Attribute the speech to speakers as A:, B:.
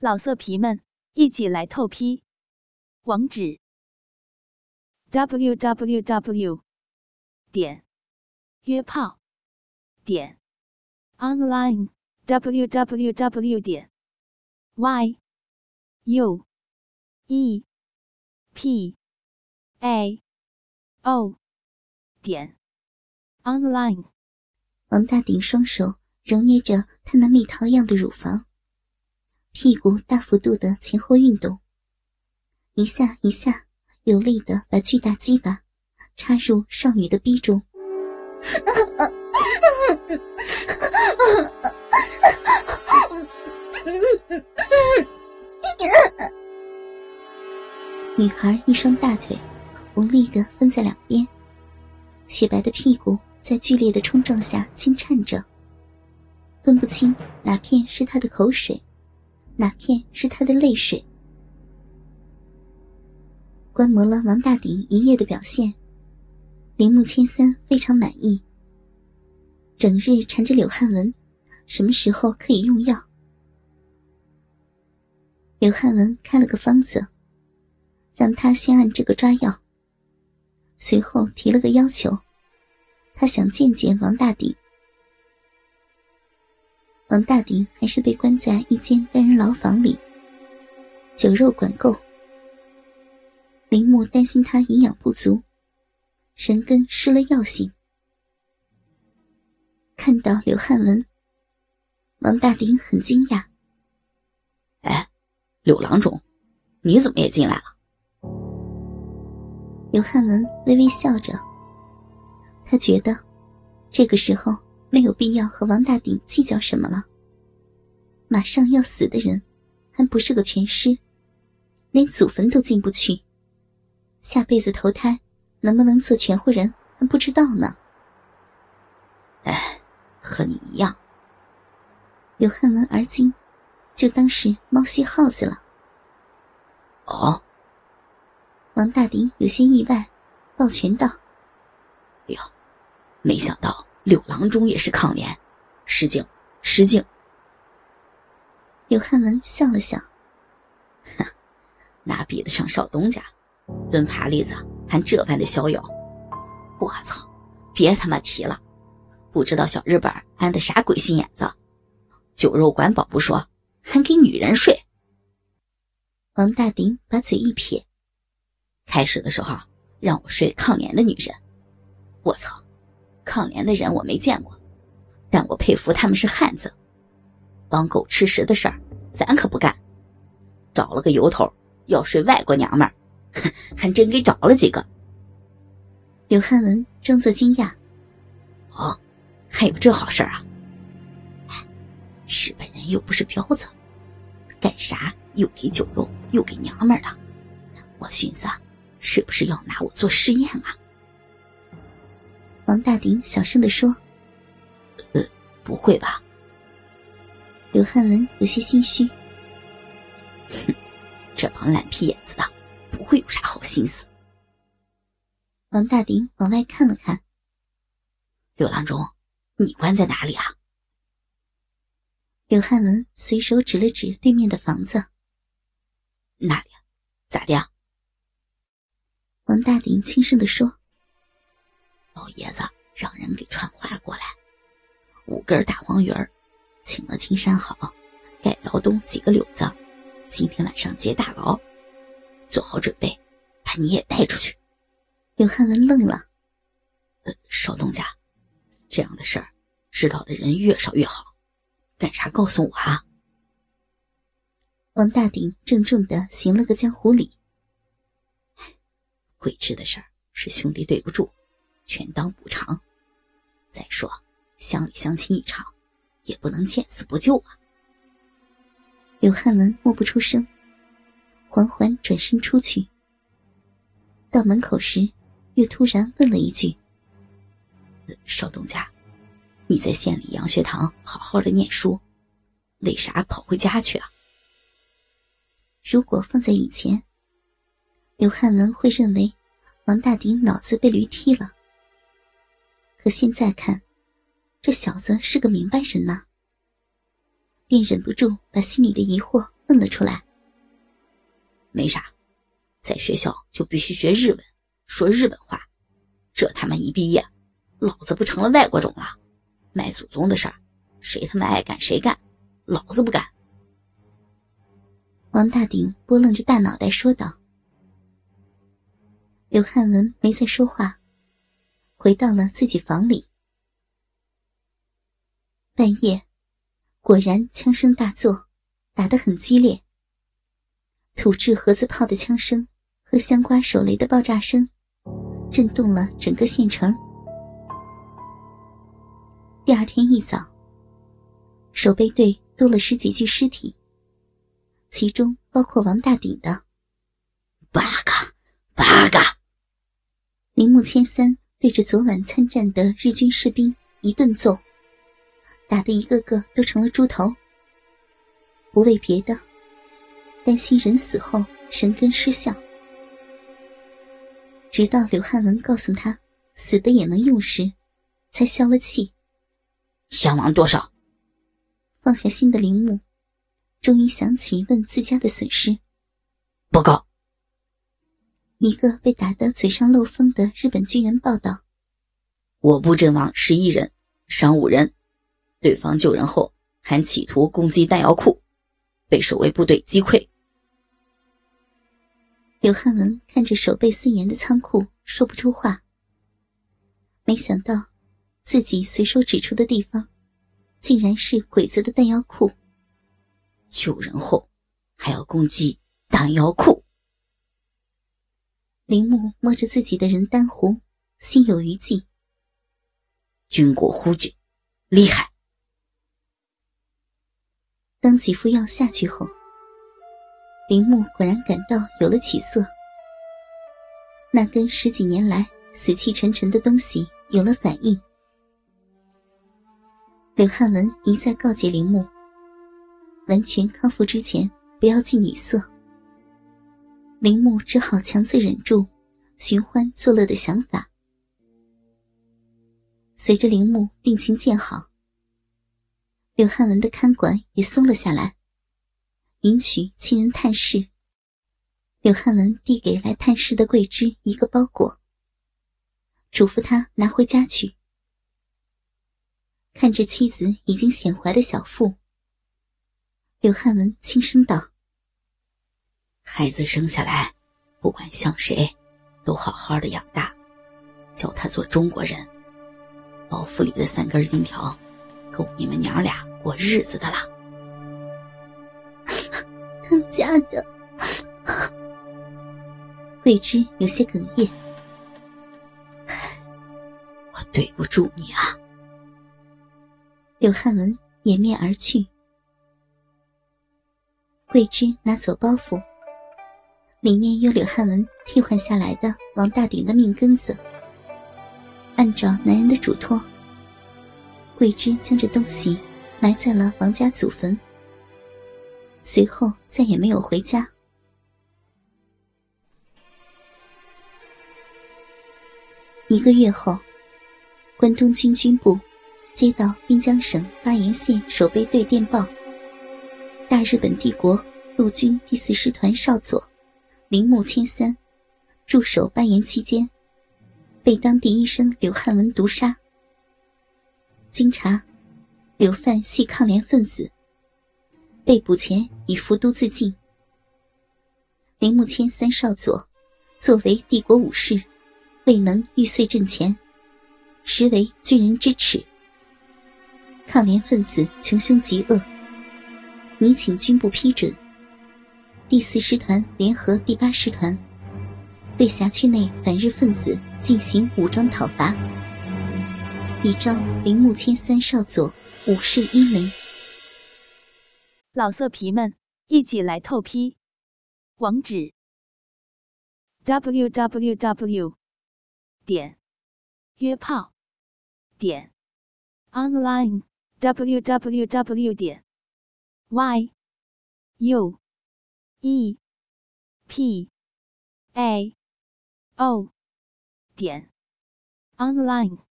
A: 老色皮们，一起来透批！网址：w w w 点约炮点 online w w w 点 y u e p a o 点 online。
B: 王大顶双手揉捏着他那蜜桃样的乳房。屁股大幅度的前后运动，一下一下有力的把巨大鸡巴插入少女的逼中。女孩一双大腿无力的分在两边，雪白的屁股在剧烈的冲撞下轻颤着，分不清哪片是她的口水。哪片是他的泪水？观摩了王大鼎一夜的表现，铃木千三非常满意。整日缠着柳汉文，什么时候可以用药？柳汉文开了个方子，让他先按这个抓药。随后提了个要求，他想见见王大鼎。王大鼎还是被关在一间单人牢房里，酒肉管够。林木担心他营养不足，神根失了药性。看到刘汉文，王大鼎很惊讶：“
C: 哎，柳郎中，你怎么也进来了？”
B: 刘汉文微微笑着，他觉得这个时候。没有必要和王大鼎计较什么了。马上要死的人，还不是个全尸，连祖坟都进不去。下辈子投胎能不能做全乎人还不知道呢。
C: 哎，和你一样。
B: 刘汉文而今，就当是猫戏耗子了。
C: 哦。
B: 王大鼎有些意外，抱拳道：“
C: 哎呦，没想到。”柳郎中也是抗联，失敬失敬。
B: 柳汉文笑了笑，
C: 哼，哪比得上少东家？蹲爬栗子还这般的逍遥。我操！别他妈提了，不知道小日本安的啥鬼心眼子，酒肉管饱不说，还给女人睡。
B: 王大鼎把嘴一撇，
C: 开始的时候让我睡抗联的女人，我操！抗联的人我没见过，但我佩服他们是汉子。帮狗吃食的事儿，咱可不干。找了个由头要睡外国娘们儿，还真给找了几个。
B: 刘汉文装作惊讶：“
C: 哦，还有这好事儿啊？日本人又不是彪子，干啥又给酒肉又给娘们儿的？我寻思，是不是要拿我做试验啊？”
B: 王大鼎小声的说：“
C: 呃，不会吧？”
B: 刘汉文有些心虚。
C: 哼，这帮烂皮眼子的，不会有啥好心思。
B: 王大鼎往外看了看。
C: 刘郎中，你关在哪里啊？
B: 刘汉文随手指了指对面的房子。
C: 那里？咋的？
B: 王大鼎轻声的说。
C: 老爷子让人给传话过来，五根大黄鱼儿，请了青山好，盖辽东几个柳子，今天晚上劫大牢，做好准备，把你也带出去。
B: 刘汉文愣了，
C: 呃，少东家，这样的事儿，知道的人越少越好，干啥告诉我啊？
B: 王大鼎郑重的行了个江湖礼。
C: 鬼知的事儿是兄弟对不住。全当补偿。再说，乡里乡亲一场，也不能见死不救啊。
B: 刘汉文默不出声，缓缓转身出去。到门口时，又突然问了一句：“
C: 少东家，你在县里洋学堂好好的念书，为啥跑回家去啊？”
B: 如果放在以前，刘汉文会认为王大鼎脑子被驴踢了。可现在看，这小子是个明白人呐。便忍不住把心里的疑惑问了出来。
C: 没啥，在学校就必须学日文，说日本话。这他妈一毕业，老子不成了外国种了？卖祖宗的事儿，谁他妈爱干谁干，老子不干。
B: 王大鼎拨楞着大脑袋说道。刘汉文没再说话，回到了自己房里。半夜，果然枪声大作，打得很激烈。土制盒子炮的枪声和香瓜手雷的爆炸声。震动了整个县城。第二天一早，守备队多了十几具尸体，其中包括王大鼎的。
C: 八个，八个！
B: 铃木千三对着昨晚参战的日军士兵一顿揍，打得一个个都成了猪头。不为别的，担心人死后神根失效。直到刘汉文告诉他死的也能用时，才消了气。
C: 伤亡多少？
B: 放下心的铃木，终于想起问自家的损失。
C: 报告。
B: 一个被打得嘴上漏风的日本军人报道：“
C: 我部阵亡十一人，伤五人。对方救人后还企图攻击弹药库，被守卫部队击溃。”
B: 刘汉文看着守备森严的仓库，说不出话。没想到，自己随手指出的地方，竟然是鬼子的弹药库。
C: 救人后，还要攻击弹药库。
B: 铃木摸着自己的人丹壶，心有余悸。
C: 军国忽警，厉害！
B: 当几副药下去后。林木果然感到有了起色，那根十几年来死气沉沉的东西有了反应。刘汉文一再告诫林木，完全康复之前不要近女色。铃木只好强自忍住寻欢作乐的想法。随着铃木病情渐好，刘汉文的看管也松了下来。允许亲人探视。刘汉文递给来探视的桂枝一个包裹，嘱咐他拿回家去。看着妻子已经显怀的小腹，刘汉文轻声道：“
C: 孩子生下来，不管像谁，都好好的养大，教他做中国人。包袱里的三根金条，够你们娘俩过日子的了。”
B: 当家的桂枝有些哽咽，
C: 我对不住你啊！
B: 刘汉文掩面而去。桂枝拿走包袱，里面有柳汉文替换下来的王大鼎的命根子。按照男人的嘱托，桂枝将这东西埋在了王家祖坟。随后再也没有回家。一个月后，关东军军部接到滨江省巴彦县守备队电报：大日本帝国陆军第四师团少佐铃木千三驻守巴彦期间，被当地医生刘汉文毒杀。经查，柳犯系抗联分子。被捕前已服毒自尽。铃木千三少佐作为帝国武士，未能玉碎阵前，实为军人之耻。抗联分子穷凶极恶，你请军部批准，第四师团联合第八师团，对辖区内反日分子进行武装讨伐，以招铃木谦三少佐武士英灵。
A: 老色皮们，一起来透批！网址：w w w 点约炮点 online w w w 点 y u e p a o 点 online。